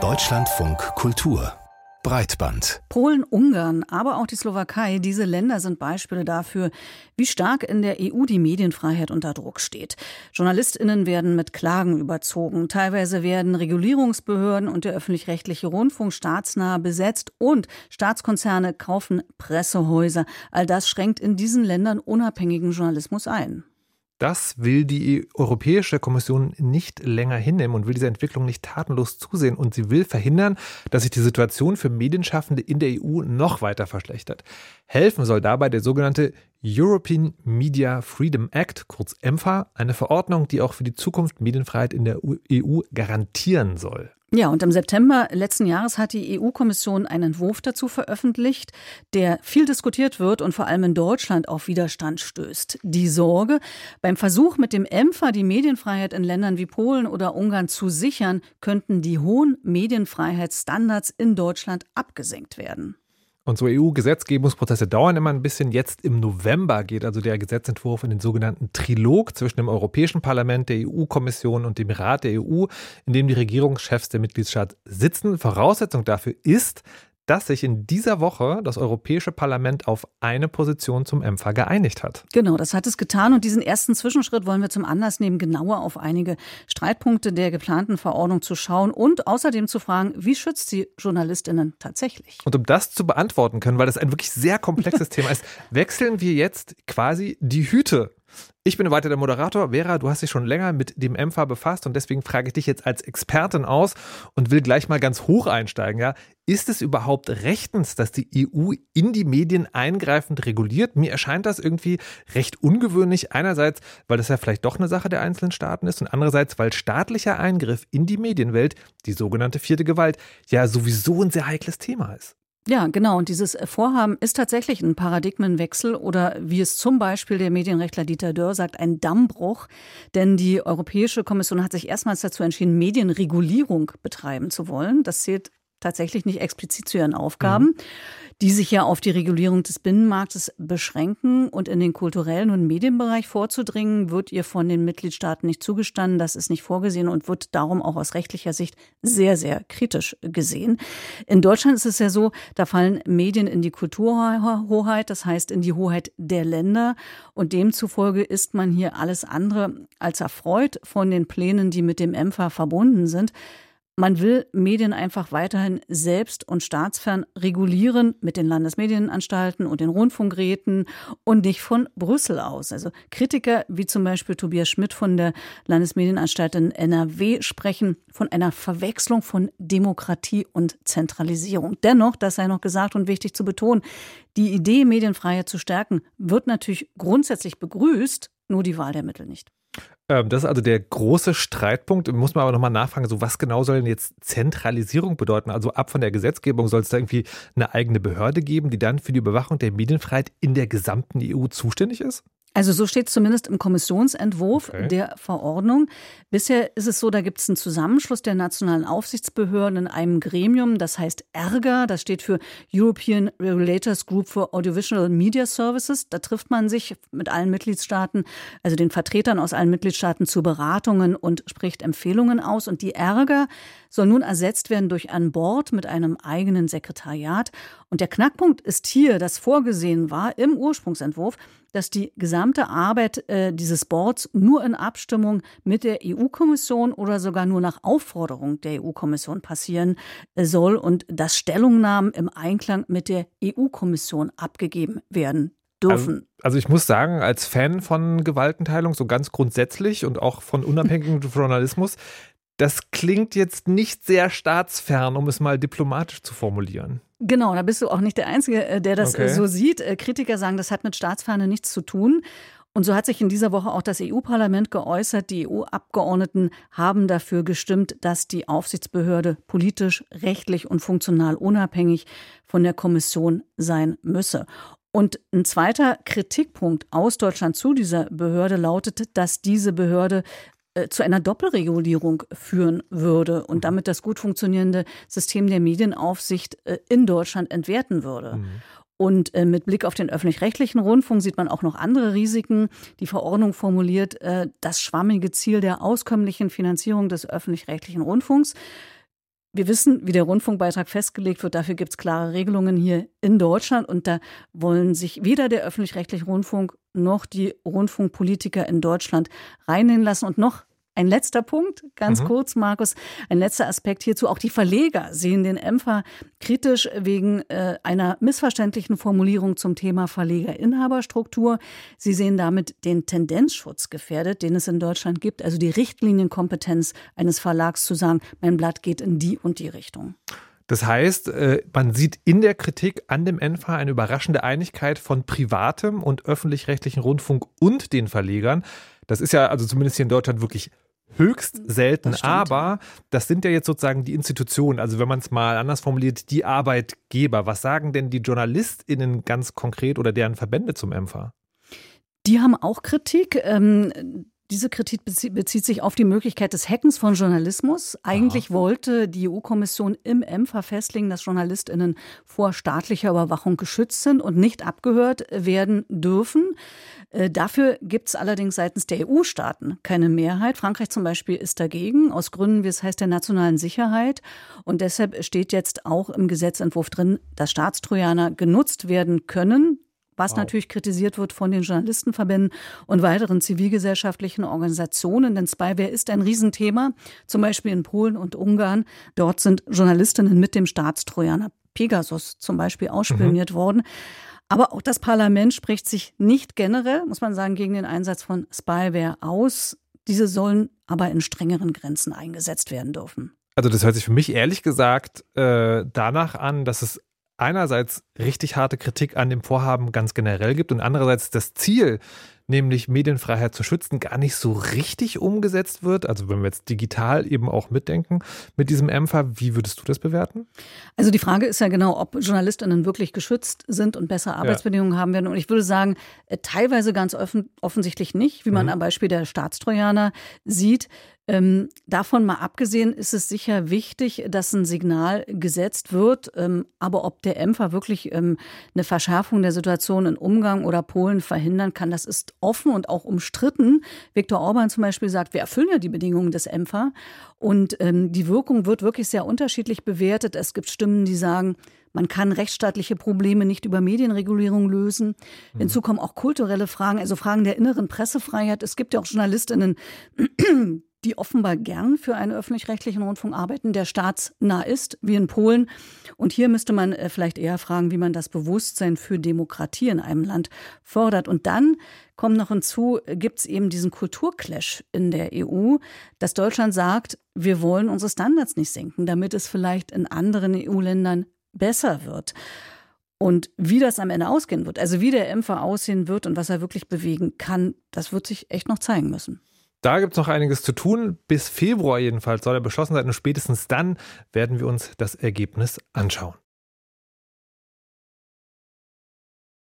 Deutschlandfunk Kultur Breitband. Polen, Ungarn, aber auch die Slowakei, diese Länder sind Beispiele dafür, wie stark in der EU die Medienfreiheit unter Druck steht. Journalistinnen werden mit Klagen überzogen. Teilweise werden Regulierungsbehörden und der öffentlich-rechtliche Rundfunk staatsnah besetzt und Staatskonzerne kaufen Pressehäuser. All das schränkt in diesen Ländern unabhängigen Journalismus ein. Das will die Europäische Kommission nicht länger hinnehmen und will dieser Entwicklung nicht tatenlos zusehen. Und sie will verhindern, dass sich die Situation für Medienschaffende in der EU noch weiter verschlechtert. Helfen soll dabei der sogenannte European Media Freedom Act, kurz EMFA, eine Verordnung, die auch für die Zukunft Medienfreiheit in der EU garantieren soll. Ja, und im September letzten Jahres hat die EU-Kommission einen Entwurf dazu veröffentlicht, der viel diskutiert wird und vor allem in Deutschland auf Widerstand stößt. Die Sorge, beim Versuch mit dem EMFA die Medienfreiheit in Ländern wie Polen oder Ungarn zu sichern, könnten die hohen Medienfreiheitsstandards in Deutschland abgesenkt werden. Und so EU-Gesetzgebungsprozesse dauern immer ein bisschen. Jetzt im November geht also der Gesetzentwurf in den sogenannten Trilog zwischen dem Europäischen Parlament, der EU-Kommission und dem Rat der EU, in dem die Regierungschefs der Mitgliedstaaten sitzen. Voraussetzung dafür ist, dass sich in dieser Woche das Europäische Parlament auf eine Position zum EMFA geeinigt hat. Genau, das hat es getan und diesen ersten Zwischenschritt wollen wir zum Anlass nehmen, genauer auf einige Streitpunkte der geplanten Verordnung zu schauen und außerdem zu fragen, wie schützt sie Journalistinnen tatsächlich? Und um das zu beantworten können, weil das ein wirklich sehr komplexes Thema ist, wechseln wir jetzt quasi die Hüte ich bin weiter der Moderator. Vera, du hast dich schon länger mit dem MFA befasst und deswegen frage ich dich jetzt als Expertin aus und will gleich mal ganz hoch einsteigen. Ja? Ist es überhaupt rechtens, dass die EU in die Medien eingreifend reguliert? Mir erscheint das irgendwie recht ungewöhnlich. Einerseits, weil das ja vielleicht doch eine Sache der einzelnen Staaten ist und andererseits, weil staatlicher Eingriff in die Medienwelt, die sogenannte vierte Gewalt, ja sowieso ein sehr heikles Thema ist. Ja, genau. Und dieses Vorhaben ist tatsächlich ein Paradigmenwechsel oder wie es zum Beispiel der Medienrechtler Dieter Dörr sagt, ein Dammbruch. Denn die Europäische Kommission hat sich erstmals dazu entschieden, Medienregulierung betreiben zu wollen. Das zählt tatsächlich nicht explizit zu ihren Aufgaben. Mhm die sich ja auf die Regulierung des Binnenmarktes beschränken und in den kulturellen und Medienbereich vorzudringen, wird ihr von den Mitgliedstaaten nicht zugestanden. Das ist nicht vorgesehen und wird darum auch aus rechtlicher Sicht sehr, sehr kritisch gesehen. In Deutschland ist es ja so, da fallen Medien in die Kulturhoheit, das heißt in die Hoheit der Länder. Und demzufolge ist man hier alles andere als erfreut von den Plänen, die mit dem EMFA verbunden sind. Man will Medien einfach weiterhin selbst und staatsfern regulieren mit den Landesmedienanstalten und den Rundfunkräten und nicht von Brüssel aus. Also Kritiker wie zum Beispiel Tobias Schmidt von der Landesmedienanstalt in NRW sprechen von einer Verwechslung von Demokratie und Zentralisierung. Dennoch, das sei noch gesagt und wichtig zu betonen, die Idee, Medienfreiheit zu stärken, wird natürlich grundsätzlich begrüßt, nur die Wahl der Mittel nicht. Ähm, das ist also der große Streitpunkt. Muss man aber nochmal nachfragen, so was genau soll denn jetzt Zentralisierung bedeuten? Also ab von der Gesetzgebung soll es da irgendwie eine eigene Behörde geben, die dann für die Überwachung der Medienfreiheit in der gesamten EU zuständig ist? Also so steht es zumindest im Kommissionsentwurf okay. der Verordnung. Bisher ist es so, da gibt es einen Zusammenschluss der nationalen Aufsichtsbehörden in einem Gremium, das heißt ERGA, das steht für European Regulators Group for Audiovisual Media Services. Da trifft man sich mit allen Mitgliedstaaten, also den Vertretern aus allen Mitgliedstaaten zu Beratungen und spricht Empfehlungen aus. Und die ERGA soll nun ersetzt werden durch ein Board mit einem eigenen Sekretariat. Und der Knackpunkt ist hier, dass vorgesehen war im Ursprungsentwurf, dass die gesamte Arbeit äh, dieses Boards nur in Abstimmung mit der EU-Kommission oder sogar nur nach Aufforderung der EU-Kommission passieren äh, soll und dass Stellungnahmen im Einklang mit der EU-Kommission abgegeben werden dürfen. Also, also, ich muss sagen, als Fan von Gewaltenteilung, so ganz grundsätzlich und auch von unabhängigem Journalismus, das klingt jetzt nicht sehr staatsfern, um es mal diplomatisch zu formulieren. Genau, da bist du auch nicht der Einzige, äh, der das äh, okay. so sieht. Äh, Kritiker sagen, das hat mit Staatsferne nichts zu tun. Und so hat sich in dieser Woche auch das EU-Parlament geäußert. Die EU-Abgeordneten haben dafür gestimmt, dass die Aufsichtsbehörde politisch, rechtlich und funktional unabhängig von der Kommission sein müsse. Und ein zweiter Kritikpunkt aus Deutschland zu dieser Behörde lautet, dass diese Behörde zu einer Doppelregulierung führen würde und damit das gut funktionierende System der Medienaufsicht äh, in Deutschland entwerten würde. Mhm. Und äh, mit Blick auf den öffentlich-rechtlichen Rundfunk sieht man auch noch andere Risiken. Die Verordnung formuliert äh, das schwammige Ziel der auskömmlichen Finanzierung des öffentlich-rechtlichen Rundfunks. Wir wissen, wie der Rundfunkbeitrag festgelegt wird. Dafür gibt es klare Regelungen hier in Deutschland. Und da wollen sich weder der öffentlich-rechtliche Rundfunk noch die Rundfunkpolitiker in Deutschland reinnehmen lassen. Und noch ein letzter Punkt, ganz mhm. kurz, Markus, ein letzter Aspekt hierzu. Auch die Verleger sehen den EMFA kritisch wegen äh, einer missverständlichen Formulierung zum Thema Verlegerinhaberstruktur. Sie sehen damit den Tendenzschutz gefährdet, den es in Deutschland gibt, also die Richtlinienkompetenz eines Verlags zu sagen, mein Blatt geht in die und die Richtung. Das heißt, äh, man sieht in der Kritik an dem ENFA eine überraschende Einigkeit von privatem und öffentlich-rechtlichen Rundfunk und den Verlegern. Das ist ja also zumindest hier in Deutschland wirklich höchst selten, das aber das sind ja jetzt sozusagen die Institutionen, also wenn man es mal anders formuliert, die Arbeitgeber. Was sagen denn die JournalistInnen ganz konkret oder deren Verbände zum EMFA? Die haben auch Kritik. Diese Kritik bezieht sich auf die Möglichkeit des Hackens von Journalismus. Eigentlich Aha. wollte die EU-Kommission im EMFA festlegen, dass JournalistInnen vor staatlicher Überwachung geschützt sind und nicht abgehört werden dürfen. Äh, dafür gibt es allerdings seitens der EU-Staaten keine Mehrheit. Frankreich zum Beispiel ist dagegen, aus Gründen, wie es heißt, der nationalen Sicherheit. Und deshalb steht jetzt auch im Gesetzentwurf drin, dass Staatstrojaner genutzt werden können was wow. natürlich kritisiert wird von den Journalistenverbänden und weiteren zivilgesellschaftlichen Organisationen. Denn Spyware ist ein Riesenthema, zum Beispiel in Polen und Ungarn. Dort sind Journalistinnen mit dem Staatstrojaner Pegasus zum Beispiel ausspioniert mhm. worden. Aber auch das Parlament spricht sich nicht generell, muss man sagen, gegen den Einsatz von Spyware aus. Diese sollen aber in strengeren Grenzen eingesetzt werden dürfen. Also das hört sich für mich ehrlich gesagt äh, danach an, dass es einerseits richtig harte Kritik an dem Vorhaben ganz generell gibt und andererseits das Ziel, nämlich Medienfreiheit zu schützen, gar nicht so richtig umgesetzt wird. Also wenn wir jetzt digital eben auch mitdenken mit diesem EMFA, wie würdest du das bewerten? Also die Frage ist ja genau, ob JournalistInnen wirklich geschützt sind und bessere Arbeitsbedingungen ja. haben werden. Und ich würde sagen, äh, teilweise ganz offen, offensichtlich nicht, wie man mhm. am Beispiel der Staatstrojaner sieht. Ähm, davon mal abgesehen ist es sicher wichtig, dass ein Signal gesetzt wird. Ähm, aber ob der EMFA wirklich ähm, eine Verschärfung der Situation in Umgang oder Polen verhindern kann, das ist offen und auch umstritten. Viktor Orban zum Beispiel sagt, wir erfüllen ja die Bedingungen des EMFA. Und ähm, die Wirkung wird wirklich sehr unterschiedlich bewertet. Es gibt Stimmen, die sagen, man kann rechtsstaatliche Probleme nicht über Medienregulierung lösen. Mhm. Hinzu kommen auch kulturelle Fragen, also Fragen der inneren Pressefreiheit. Es gibt ja auch Journalistinnen, die offenbar gern für einen öffentlich-rechtlichen Rundfunk arbeiten, der staatsnah ist, wie in Polen. Und hier müsste man äh, vielleicht eher fragen, wie man das Bewusstsein für Demokratie in einem Land fördert. Und dann kommt noch hinzu, gibt es eben diesen Kulturclash in der EU, dass Deutschland sagt, wir wollen unsere Standards nicht senken, damit es vielleicht in anderen EU-Ländern besser wird. Und wie das am Ende ausgehen wird, also wie der Impfer aussehen wird und was er wirklich bewegen kann, das wird sich echt noch zeigen müssen. Da gibt es noch einiges zu tun. Bis Februar jedenfalls soll er beschlossen sein und spätestens dann werden wir uns das Ergebnis anschauen.